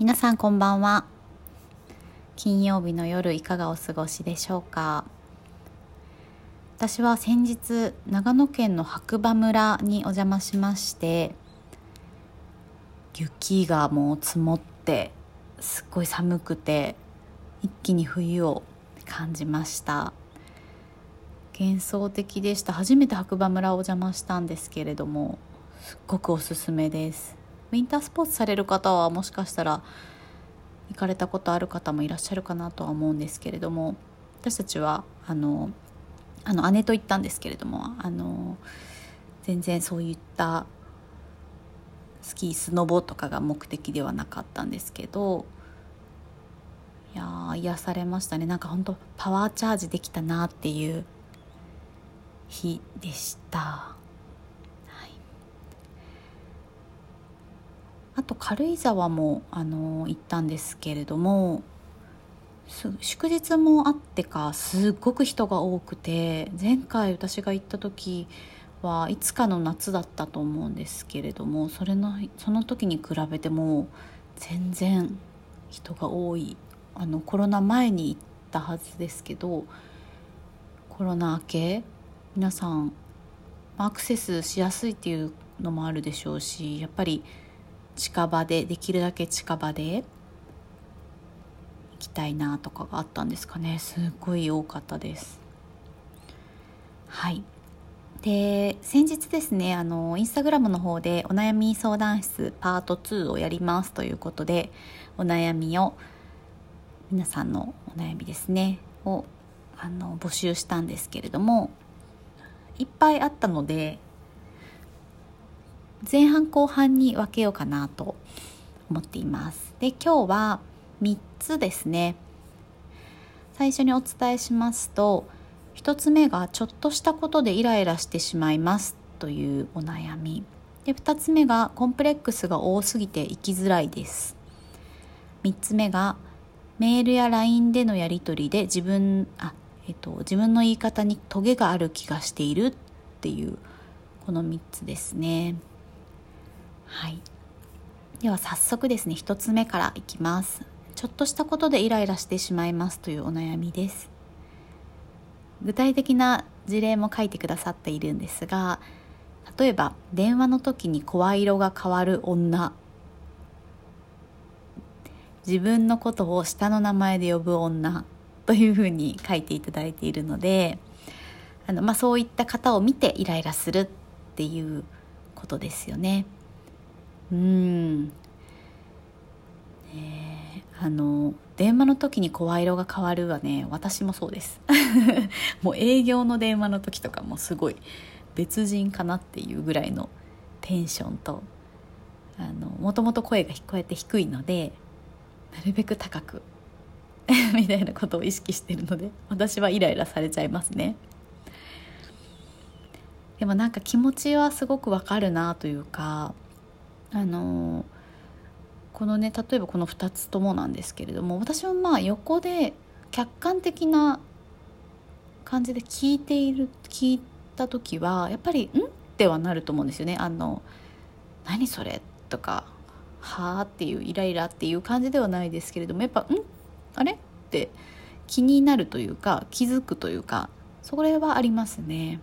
皆さんこんばんは。金曜日の夜いかがお過ごしでしょうか。私は先日長野県の白馬村にお邪魔しまして雪がもう積もってすっごい寒くて一気に冬を感じました。幻想的でした。初めて白馬村をお邪魔したんですけれどもすっごくおすすめです。ウィンタースポーツされる方はもしかしたら行かれたことある方もいらっしゃるかなとは思うんですけれども私たちはあのあの姉と行ったんですけれどもあの全然そういったスキースノボとかが目的ではなかったんですけどいや癒されましたね。なんか本当パワーチャージできたなっていう日でした、はい、あと軽井沢もあの行ったんですけれども祝日もあってかすっごく人が多くて前回私が行った時はいつかの夏だったと思うんですけれどもそれのその時に比べても全然人が多いあのコロナ前に行ったはずですけどコロナ明け皆さんアクセスしやすいっていうのもあるでしょうしやっぱり近場でできるだけ近場で行きたいなとかがあったんですかね。すっごい多かったです。はい。で先日ですねあのインスタグラムの方でお悩み相談室パート2をやりますということでお悩みを皆さんのお悩みですねをあの募集したんですけれどもいっぱいあったので前半後半に分けようかなと思っています。で今日は3つですね。最初にお伝えしますと1つ目がちょっとしたことでイライラしてしまいますというお悩み。で2つ目がコンプレックスが多すぎて生きづらいです。3つ目がメールや LINE でのやり取りで自分あえっと、自分の言い方にトゲがある気がしているっていうこの3つですね。はい。では早速ですね1つ目からいきます。ちょっとしたことでイライラしてしまいますというお悩みです。具体的な事例も書いてくださっているんですが例えば電話の時に声色が変わる女。自分のことを下の名前で呼ぶ女。というふうに書いていただいているのであの、まあ、そういった方を見てイライラするっていうことですよね。うん。ねあの電話の時に声色が変わるはね私もそうです。もう営業の電話の時とかもすごい別人かなっていうぐらいのテンションとあのもともと声が聞こうやって低いのでなるべく高く みたいなことを意識してるので私はイライラされちゃいますね。でもなんか気持ちはすごくわかるなというかあのこのね例えばこの2つともなんですけれども私はまあ横で客観的な感じで聞いている聞いた時はやっぱり「ん?」ってはなると思うんですよね。あの何それ？とか「はあ」っていうイライラっていう感じではないですけれどもやっぱ「ん?」あれ？って気になるというか気づくというかそれはありますね。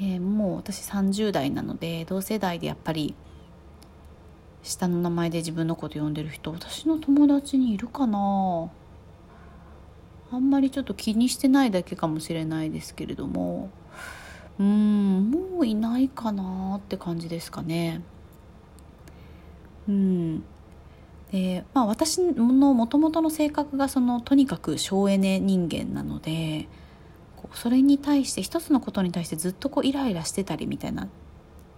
えー、もう私30代なので同世代でやっぱり下の名前で自分のこと呼んでる人私の友達にいるかな。あんまりちょっと気にしてないだけかもしれないですけれども。うんもういないかなって感じですかね。うん。で、まあ、私のもともとの性格がそのとにかく省エネ人間なのでこうそれに対して一つのことに対してずっとこうイライラしてたりみたいな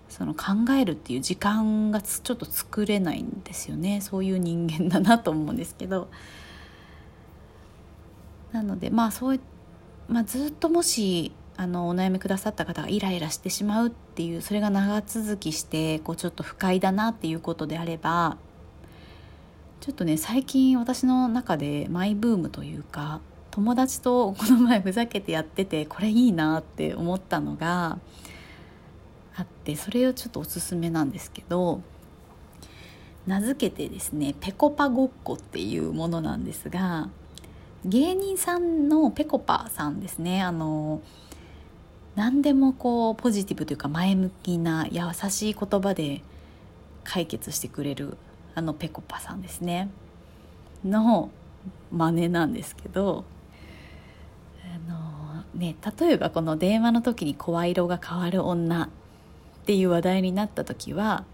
その考えるっていう時間がちょっと作れないんですよね。そういう人間だなと思うんですけど。なのでまあそうまあ、ずっともしあのお悩みくださった方がイライラしてしまうっていうそれが長続きしてこうちょっと不快だなっていうことであればちょっとね最近私の中でマイブームというか友達とこの前ふざけてやっててこれいいなって思ったのがあってそれをちょっとおすすめなんですけど名付けてですねぺこぱごっこっていうものなんですが芸人さんのぺこぱさんですね。あの何でもこうポジティブというか前向きな優しい言葉で解決してくれるあのぺこぱさんですね。の真似なんですけどね例えばこの電話の時に声色が変わる女っていう話題になった時は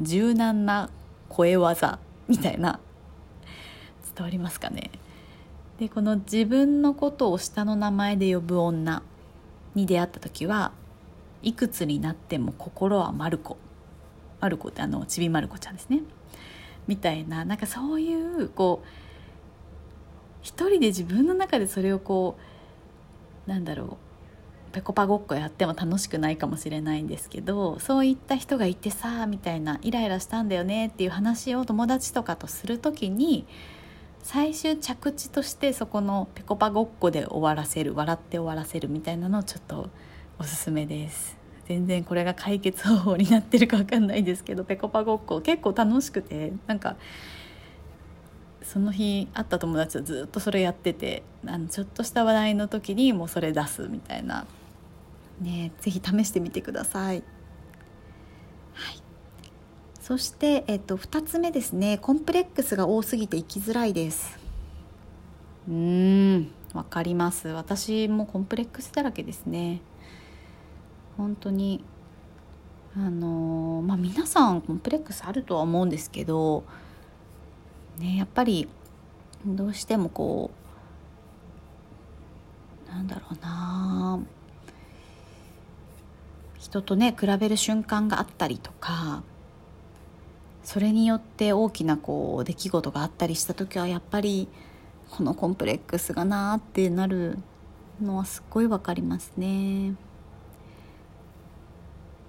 柔軟な声技みたいな伝わりますかね。でこの自分のことを下の名前で呼ぶ女に出会った時はいくつになっても心はマルコマルコってあのちびまる子ちゃんですね。みたいななんかそういうこう一人で自分の中でそれをこうなんだろうぺこぱごっこやっても楽しくないかもしれないんですけどそういった人がいてさみたいなイライラしたんだよねっていう話を友達とかとする時に最終着地としてそこのぺこぱごっこで終わらせる笑って終わらせるみたいなのをちょっとおすすめです。全然これが解決方法になってるか分かんないですけどぺこぱごっこ結構楽しくてなんかその日会った友達とずっとそれやっててあのちょっとした話題の時にもうそれ出すみたいな。ね是非試してみてください。はい。そして、えっと、2つ目ですね。コンプレックスが多すぎて生きづらいです。うーんわかります。私もコンプレックスだらけですね。本当にあのまあ皆さんコンプレックスあるとは思うんですけどねやっぱりどうしてもこうなんだろうな人とね比べる瞬間があったりとかそれによって大きなこう出来事があったりした時はやっぱりこのコンプレックスがなーってなるのはすっごいわかりますね。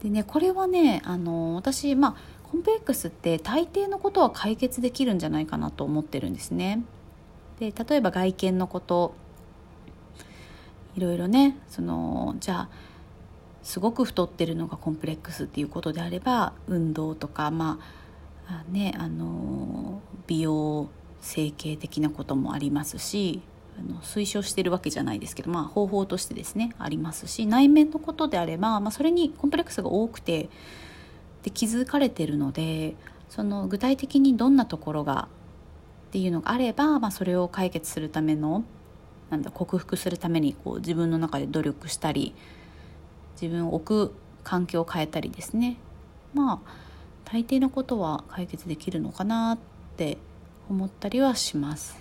でねこれはねあの私まあコンプレックスって大抵のことは解決できるんじゃないかなと思ってるんですね。で例えば外見のこといろいろねそのじゃあすごく太ってるのがコンプレックスっていうことであれば運動とかまあねあの美容整形的なこともありますしあの推奨してるわけじゃないですけど、まあ、方法としてですねありますし内面のことであれば、まあ、それにコンプレックスが多くてで気づかれてるのでその具体的にどんなところがっていうのがあれば、まあ、それを解決するためのなんだ克服するためにこう自分の中で努力したり自分を置く環境を変えたりですねまあ大抵のことは解決できるのかなって思ったりはします。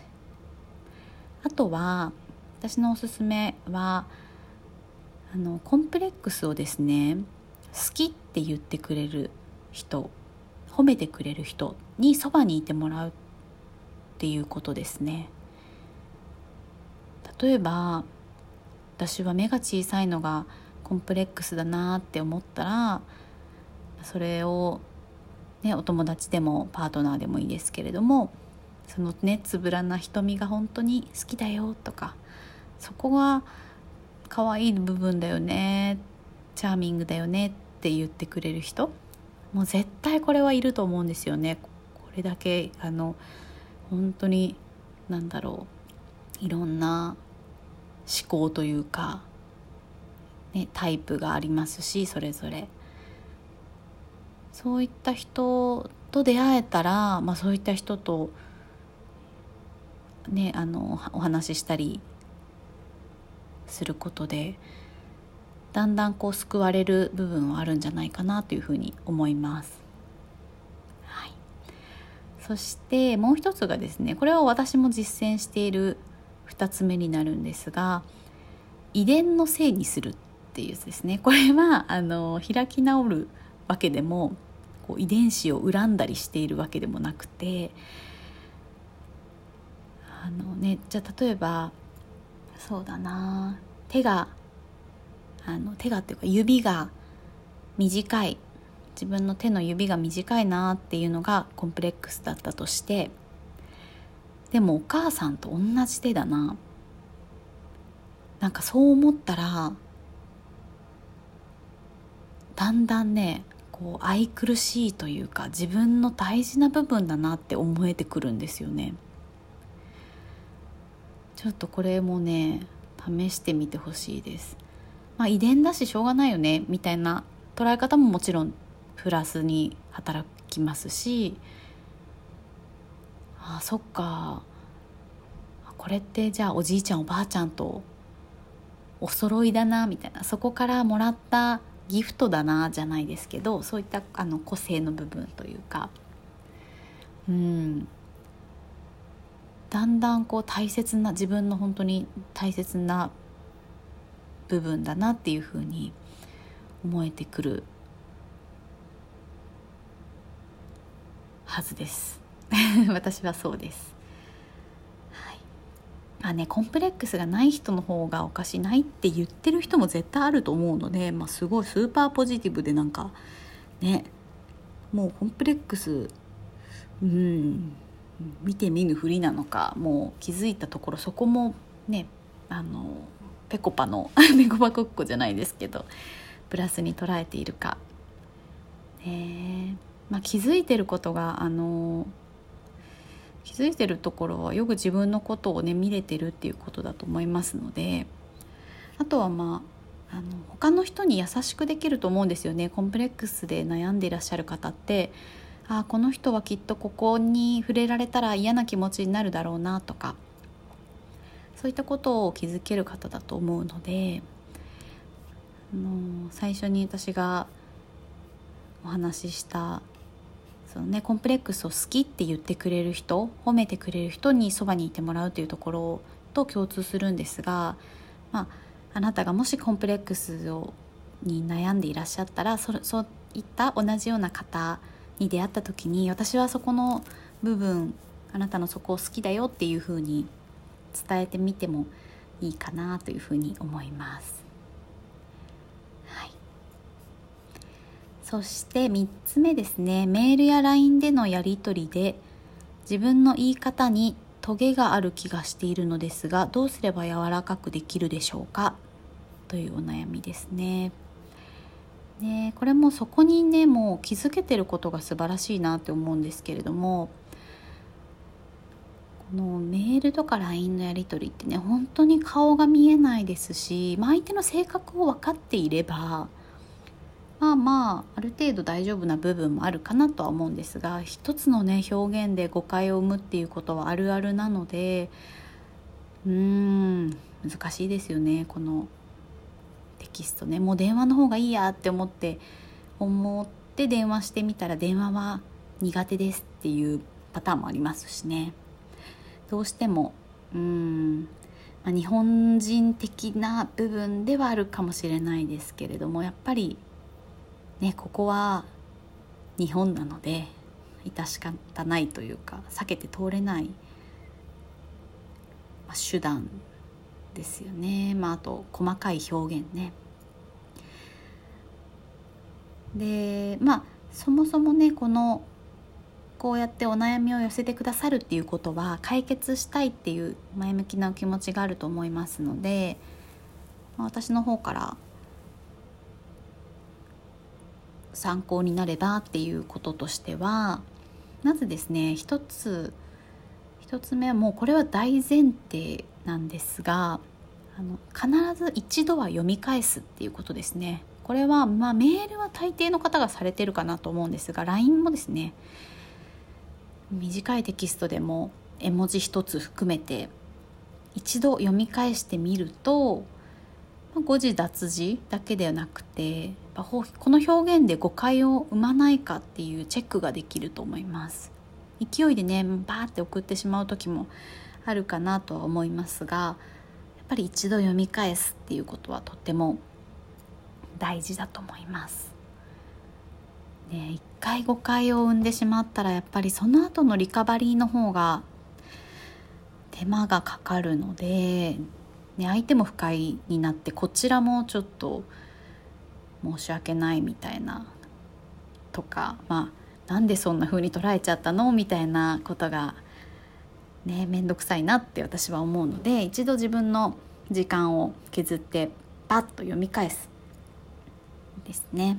あとは私のおすすめはあのコンプレックスをですね好きっって言ってくれる人褒めてくれる人にそばにいてもらうっていうことですね。例えば私は目が小さいのがコンプレックスだなって思ったらそれを、ね、お友達でもパートナーでもいいですけれどもそのねつぶらな瞳が本当に好きだよとかそこが可愛い部分だよねチャーミングだよねってって言ってくれる人もう絶対これはいると思うんですよね。これだけあの本当に何だろういろんな思考というか、ね、タイプがありますしそれぞれ。そういった人と出会えたら、まあ、そういった人とねあのお話ししたりすることでだんだんこう救われる部分はあるんじゃないかなというふうに思います。はい、そしてもう一つがですねこれは私も実践している2つ目になるんですが遺伝のせいにするっていうやつですねこれはあの開き直るわけでもこう遺伝子を恨んだりしているわけでもなくてあのねじゃあ例えばそうだな手があの手がっていうか指が短い。自分の手の指が短いなっていうのがコンプレックスだったとしてでもお母さんと同じ手だな。なんかそう思ったらだんだんねこう愛くるしいというか自分の大事な部分だなって思えてくるんですよね。ちょっとこれもね試してみてほしいです。まあ遺伝だししょうがないよねみたいな捉え方ももちろんプラスに働きますしあそっか。これってじゃあおじいちゃんおばあちゃんとお揃いだなみたいな。そこからもらったギフトだなじゃないですけどそういったあの個性の部分というか。うん。だんだんこう大切な自分の本当に大切な部分だなっていうふうに思えてくるはずです。私はそうです。はい、まあね、コンプレックスがない人の方がおかしないって言ってる人も絶対あると思うので、まあ、すごいスーパーポジティブでなんかねもうコンプレックスうん見て見ぬふりなのかもう気づいたところそこもねあのぺこぱのぺこぱごっこじゃないですけどプラスに捉えているか、ねまあ、気づいてることがあの気づいてるところはよく自分のことをね見れてるっていうことだと思いますのであとはまああの他の人に優しくできると思うんですよね。コンプレックスで悩んでいらっしゃる方ってああこの人はきっとここに触れられたら嫌な気持ちになるだろうなとか。そういったことを気づける方だと思うのであの最初に私がお話ししたそのねコンプレックスを好きって言ってくれる人褒めてくれる人にそばにいてもらうというところと共通するんですが、まあ、あなたがもしコンプレックスをに悩んでいらっしゃったらそそういった同じような方に出会った時に私はそこの部分あなたのそこを好きだよっていうふうに伝えてみてもいいかなというふうに思います。そして3つ目ですねメールや LINE でのやり取りで自分の言い方にトゲがある気がしているのですがどうすれば柔らかくできるでしょうか？というお悩みですね。ねこれもそこにねもう気づけてることが素晴らしいなって思うんですけれどものメールとか LINE のやり取りってね本当に顔が見えないですし、まあ、相手の性格を分かっていればまあまあある程度大丈夫な部分もあるかなとは思うんですが一つのね表現で誤解を生むっていうことはあるあるなのでうーん難しいですよねこのテキストね。もう電話の方がいいやって思って思って電話してみたら電話は苦手ですっていうパターンもありますしね。どうしてもうん、まあ、日本人的な部分ではあるかもしれないですけれどもやっぱりねここは日本なので致し方ないというか避けて通れない、まあ、手段ですよね、まあ、あと細かい表現ね。でまあそもそもねこのこうやってお悩みを寄せてくださるっていうことは解決したいっていう前向きな気持ちがあると思いますので、まあ、私の方から参考になればっていうこととしてはまずですね一つ一つ目はもうこれは大前提なんですがあの必ず一度は読み返すっていうことですね。これは、まあ、メールは大抵の方がされてるかなと思うんですが LINE もですね短いテキストでも絵文字一つ含めて一度読み返してみると誤字脱字だけではなくてこの表現で誤解を生まないかっていうチェックができると思います。勢いでねバーって送ってしまう時もあるかなとは思いますがやっぱり一度読み返すっていうことはとっても大事だと思います。ね一回誤解を生んでしまったらやっぱりその後のリカバリーの方が手間がかかるのでね、相手も不快になってこちらもちょっと申し訳ないみたいなとかまあなんでそんな風に捉えちゃったのみたいなことがね面倒くさいなって私は思うので一度自分の時間を削ってパッと読み返すですね。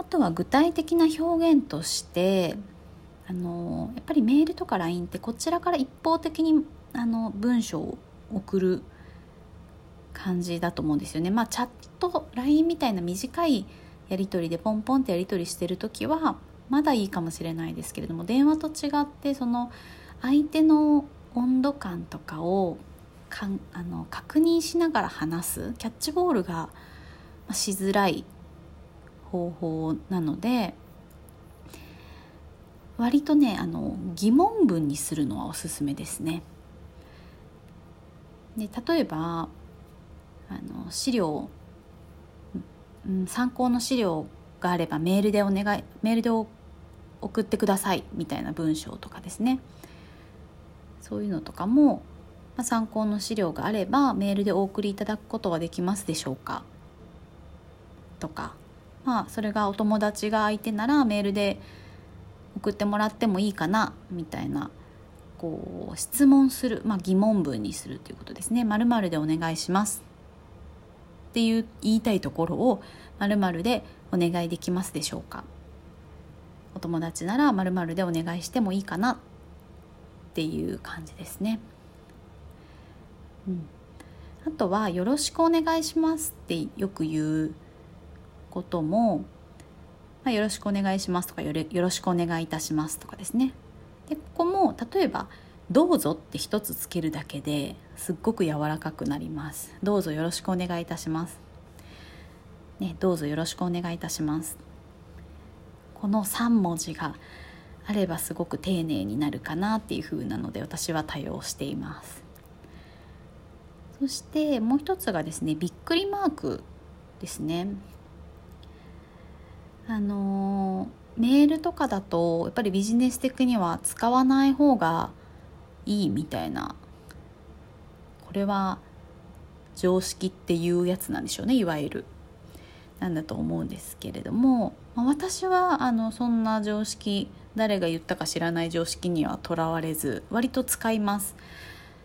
あとは具体的な表現としてあのやっぱりメールとか LINE ってこちらから一方的にあの文章を送る感じだと思うんですよね。まあ、チャット LINE みたいな短いやり取りでポンポンってやり取りしてる時はまだいいかもしれないですけれども電話と違ってその相手の温度感とかをかんあの確認しながら話すキャッチボールがしづらい方法なので割とねあの疑問文にするのはおすすめですね。で例えばあの資料、うん、参考の資料があればメールでお願いメールで送ってくださいみたいな文章とかですねそういうのとかも、まあ、参考の資料があればメールでお送りいただくことはできますでしょうか？とかまあそれがお友達が相手ならメールで送ってもらってもいいかなみたいなこう質問する、まあ、疑問文にするということですね。まるでお願いしますっていう言いたいところをまるでお願いできますでしょうかお友達ならまるでお願いしてもいいかなっていう感じですね。うん、あとは「よろしくお願いします」ってよく言うことも「まあ、よろしくお願いします」とかよ「よろしくお願いいたします」とかですね。でここも例えば「どうぞ」って一つつけるだけですっごく柔らかくなります。どうぞよろしくお願いいたします。ね、どうぞよろしくお願いいたします。この3文字があればすごく丁寧になるかなっていう風なので私は多用していますそしてもう一つがですねびっくりマークですねあのメールとかだとやっぱりビジネス的には使わない方がいいみたいなこれは常識っていうやつなんでしょうねいわゆる。なんだと思うんですけれども、まあ、私はあのそんな常識誰が言ったか知らない常識にはとらわれず割と使います。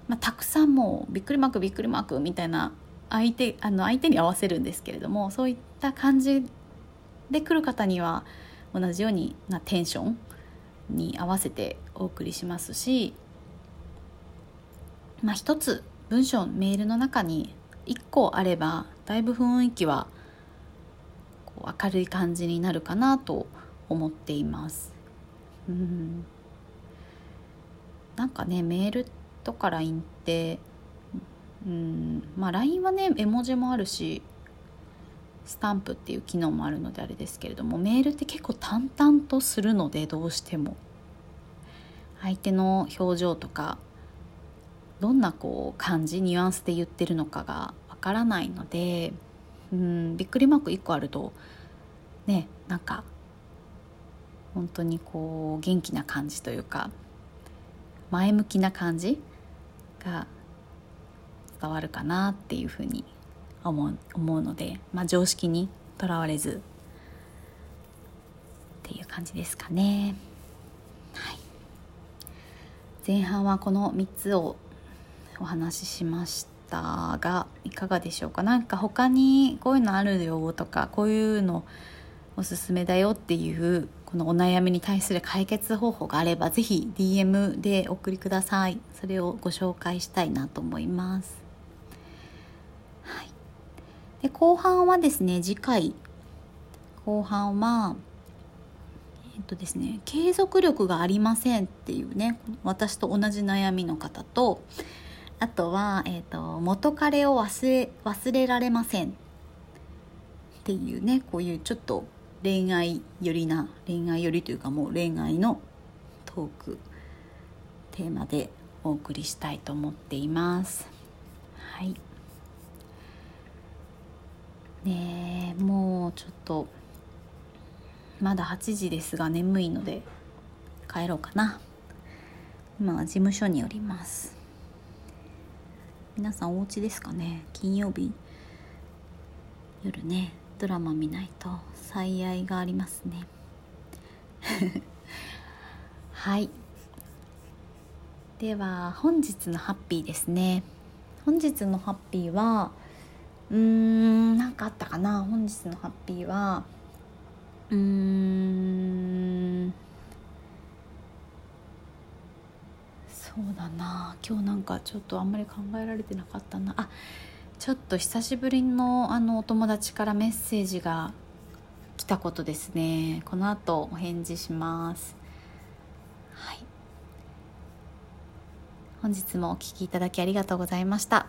まあ、たくさんもうびっくりマークびっくりマークみたいな相手あの相手に合わせるんですけれどもそういった感じで来る方には同じようになテンションに合わせてお送りしますし、まあ、一つ文章メールの中に1個あればだいぶ雰囲気はこう明るい感じになるかなと思っています。うんなんかねメールとか LINE ってうんまあ LINE はね絵文字もあるしスタンプっていう機能もあるのであれですけれどもメールって結構淡々とするのでどうしても。相手の表情とかどんなこう感じニュアンスで言ってるのかがわからないのでうんびっくりマーク1個あるとねなんか本当にこう元気な感じというか前向きな感じが伝わるかなっていうふうに思う思うので、まあ、常識にとらわれずっていう感じですかね。はい、前半はこの3つをお話ししましたがいかがでしょうか？何か他にこういうのあるよとかこういうのおすすめだよっていうこのお悩みに対する解決方法があればぜひ DM でお送りください。それをご紹介したいなと思います、で後半はですね次回。後半はえっとですね継続力がありませんっていうね私と同じ悩みの方とあとは、えーと、元彼を忘れ忘れられませんっていうねこういうちょっと恋愛寄りな恋愛寄りというかもう恋愛のトークテーマでお送りしたいと思っています。はい。ねもうちょっとまだ8時ですが眠いので帰ろうかな。今は事務所におります。皆さんお家ですかね？金曜日。夜ね。ドラマ見ないと最愛がありますね。はい。では本日のハッピーですね。本日のハッピーはうん。何かあったかな本日のハッピーはうーん。そうだな。今日なんかちょっとあんまり考えられてなかったな。あちょっと久しぶりのあのお友達からメッセージが来たことですね。この後お返事します。はい。本日もお聴きいただきありがとうございました。